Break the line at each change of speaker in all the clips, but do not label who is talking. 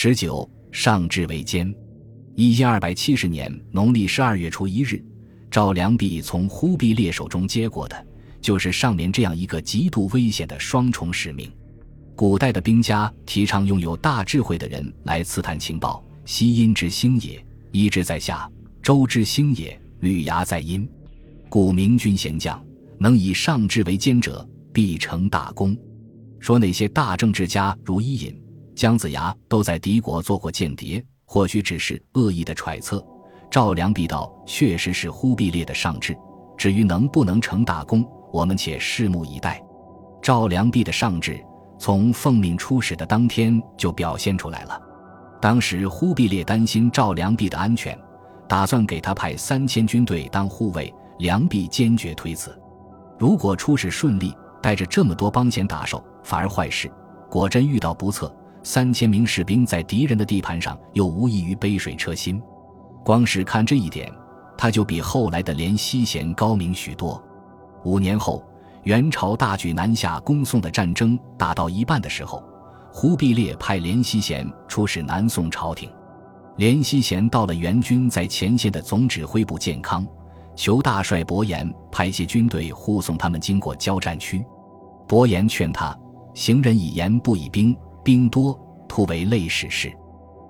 十九，上至为监。一千二百七十年农历十二月初一日，赵良弼从忽必烈手中接过的，就是上面这样一个极度危险的双重使命。古代的兵家提倡拥有大智慧的人来刺探情报。西阴之星也，一之在下；周之星也，履牙在阴。故明君贤将，能以上智为监者，必成大功。说那些大政治家如伊尹、姜子牙都在敌国做过间谍。或许只是恶意的揣测。赵良弼道确实是忽必烈的上智，至于能不能成大功，我们且拭目以待。赵良弼的上智从奉命出使的当天就表现出来了。当时忽必烈担心赵良弼的安全，打算给他派三千军队当护卫，良弼坚决推辞。如果出使顺利，带着这么多帮闲打手，反而坏事，果真遇到不测。三千名士兵在敌人的地盘上，又无异于杯水车薪。光是看这一点，他就比后来的连西贤高明许多。五年后，元朝大举南下攻宋的战争打到一半的时候，忽必烈派连西贤出使南宋朝廷。连西贤到了元军在前线的总指挥部建康，求大帅伯颜派些军队护送他们经过交战区。伯颜劝他：“行人以言，不以兵。”兵多，突围累使事。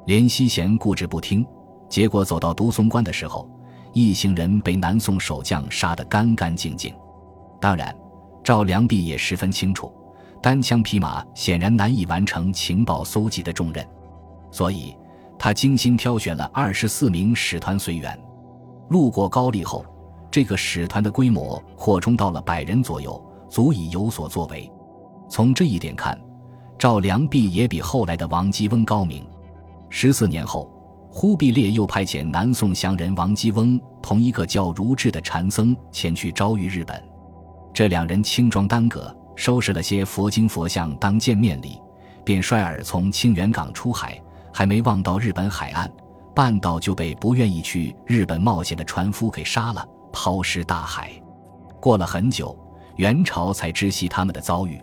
连西贤固执不听，结果走到独松关的时候，一行人被南宋守将杀得干干净净。当然，赵良弼也十分清楚，单枪匹马显然难以完成情报搜集的重任，所以他精心挑选了二十四名使团随员。路过高丽后，这个使团的规模扩充到了百人左右，足以有所作为。从这一点看。赵良弼也比后来的王基翁高明。十四年后，忽必烈又派遣南宋降人王基翁同一个叫如志的禅僧前去招谕日本。这两人轻装单葛，收拾了些佛经佛像当见面礼，便率尔从清源港出海。还没望到日本海岸，半道就被不愿意去日本冒险的船夫给杀了，抛尸大海。过了很久，元朝才知悉他们的遭遇。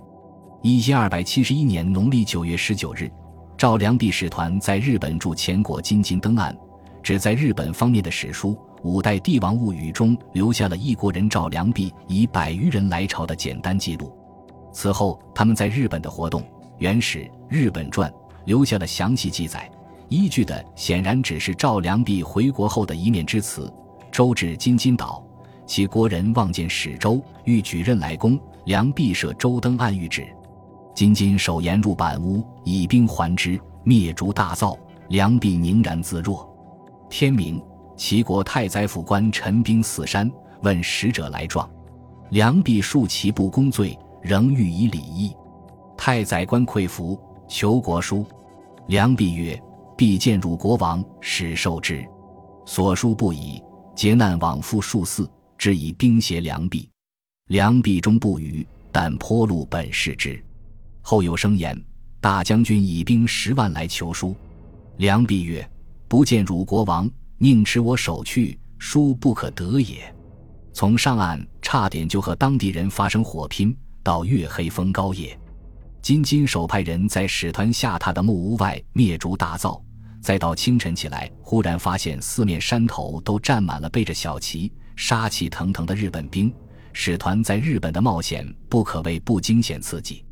一千二百七十一年农历九月十九日，赵良弼使团在日本驻前国金津登岸，只在日本方面的史书《五代帝王物语》中留下了一国人赵良弼以百余人来朝的简单记录。此后，他们在日本的活动，《原始日本传》留下了详细记载，依据的显然只是赵良弼回国后的一面之词。周至金津岛，其国人望见使周，欲举刃来攻，良弼设周登岸谕旨。金津守言入板屋，以兵还之，灭烛大灶。梁弼凝然自若。天明，齐国太宰府官陈兵四山，问使者来状。梁弼述其不公罪，仍欲以礼义。太宰官愧服，求国书。梁弼曰：“必见汝国王，使受之。”所书不已，劫难往复数次，只以兵胁梁弼。梁弼终不语，但颇露本事之。后有声言，大将军以兵十万来求书。梁弼曰：“不见汝国王，宁持我手去，书不可得也。”从上岸差点就和当地人发生火拼，到月黑风高夜，金金守派人在使团下榻的木屋外灭烛大灶，再到清晨起来，忽然发现四面山头都站满了背着小旗、杀气腾腾的日本兵。使团在日本的冒险不可谓不惊险刺激。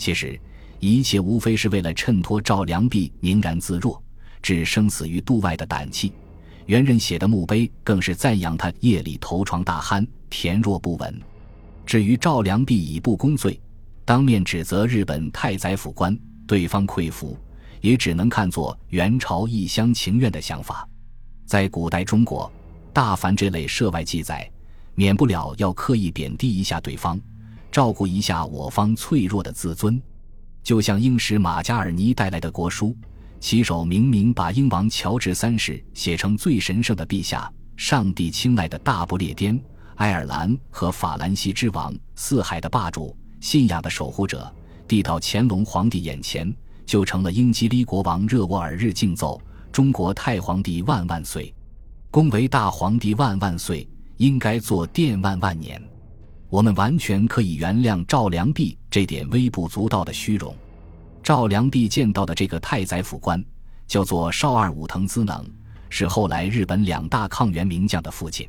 其实，一切无非是为了衬托赵良弼宁然自若、置生死于度外的胆气。元人写的墓碑更是赞扬他夜里头床大酣、恬若不闻。至于赵良弼以不公罪，当面指责日本太宰府官，对方愧服，也只能看作元朝一厢情愿的想法。在古代中国，大凡这类涉外记载，免不了要刻意贬低一下对方。照顾一下我方脆弱的自尊，就像英使马加尔尼带来的国书，其手明明把英王乔治三世写成最神圣的陛下、上帝青睐的大不列颠、爱尔兰和法兰西之王、四海的霸主、信仰的守护者，递到乾隆皇帝眼前，就成了英吉利国王热沃尔日敬奏：“中国太皇帝万万岁，恭维大皇帝万万岁，应该做殿万万年。”我们完全可以原谅赵良弼这点微不足道的虚荣。赵良弼见到的这个太宰府官，叫做少二武藤资能，是后来日本两大抗元名将的父亲。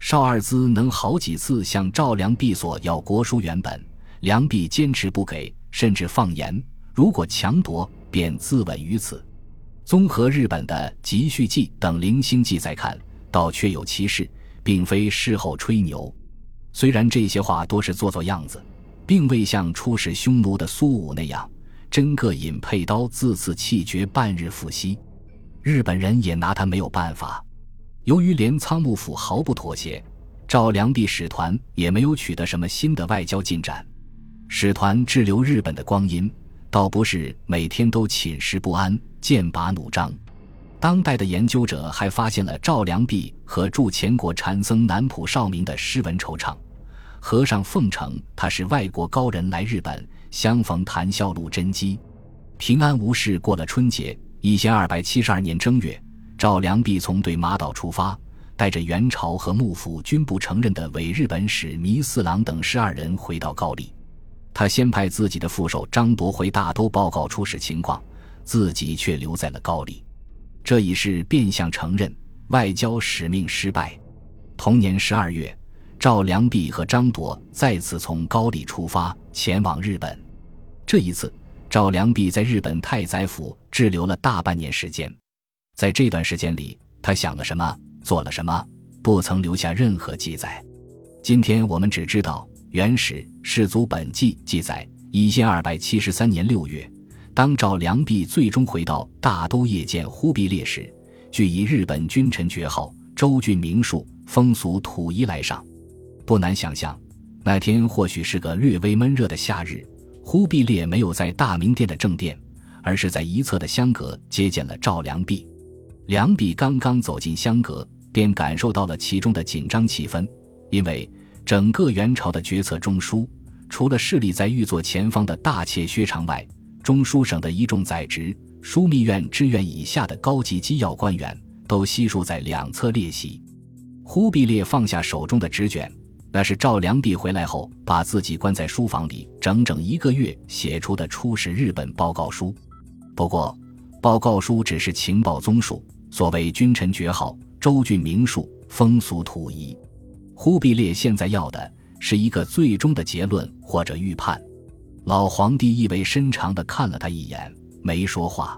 少二资能好几次向赵良弼索要国书原本，良弼坚持不给，甚至放言如果强夺，便自刎于此。综合日本的《集序记》等零星记载看，倒确有其事，并非事后吹牛。虽然这些话多是做做样子，并未像出使匈奴的苏武那样，真个引佩刀自刺气绝，半日复息。日本人也拿他没有办法。由于镰仓幕府毫不妥协，赵良弼使团也没有取得什么新的外交进展。使团滞留日本的光阴。倒不是每天都寝食不安、剑拔弩张。当代的研究者还发现了赵良弼和驻前国禅僧南浦少明的诗文惆怅。和尚奉承他是外国高人来日本，相逢谈笑露真机，平安无事过了春节。一千二百七十二年正月，赵良弼从对马岛出发，带着元朝和幕府均不承认的伪日本使弥四郎等十二人回到高丽。他先派自己的副手张铎回大都报告出使情况，自己却留在了高丽。这已是变相承认外交使命失败。同年十二月，赵良弼和张铎再次从高丽出发前往日本。这一次，赵良弼在日本太宰府滞留了大半年时间。在这段时间里，他想了什么，做了什么，不曾留下任何记载。今天我们只知道。《元史世祖本纪》记载，一千二百七十三年六月，当赵良弼最终回到大都夜见忽必烈时，据以日本君臣爵号、州郡名数、风俗土仪来上。不难想象，那天或许是个略微闷热的夏日，忽必烈没有在大明殿的正殿，而是在一侧的香阁接见了赵良弼。良弼刚刚走进香阁，便感受到了其中的紧张气氛，因为。整个元朝的决策中枢，除了势力在御座前方的大妾薛长外，中书省的一众宰执、枢密院知院以下的高级机要官员，都悉数在两侧列席。忽必烈放下手中的纸卷，那是赵良弼回来后把自己关在书房里整整一个月写出的出使日本报告书。不过，报告书只是情报综述，所谓君臣爵号、州郡名数、风俗土仪。忽必烈现在要的是一个最终的结论或者预判。老皇帝意味深长地看了他一眼，没说话。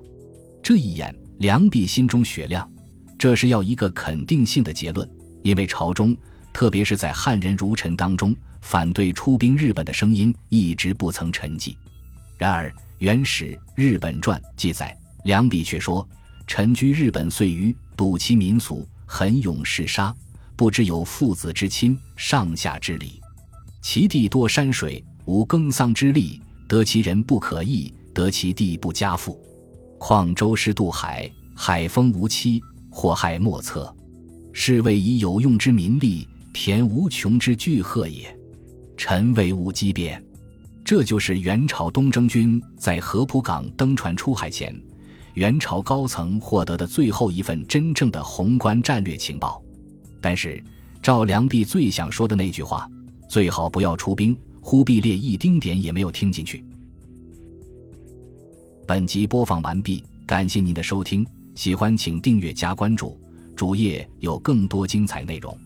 这一眼，良弼心中雪亮，这是要一个肯定性的结论，因为朝中，特别是在汉人儒臣当中，反对出兵日本的声音一直不曾沉寂。然而，《元史日本传》记载，良弼却说：“臣居日本岁余，睹其民俗，很勇嗜杀。”不知有父子之亲，上下之礼。其地多山水，无耕桑之力，得其人不可易，得其地不加富。况周师渡海，海风无期，祸害莫测。是谓以有用之民力，田无穷之巨壑也。臣为无机变。这就是元朝东征军在合浦港登船出海前，元朝高层获得的最后一份真正的宏观战略情报。但是，赵良弼最想说的那句话“最好不要出兵”，忽必烈一丁点也没有听进去。本集播放完毕，感谢您的收听，喜欢请订阅加关注，主页有更多精彩内容。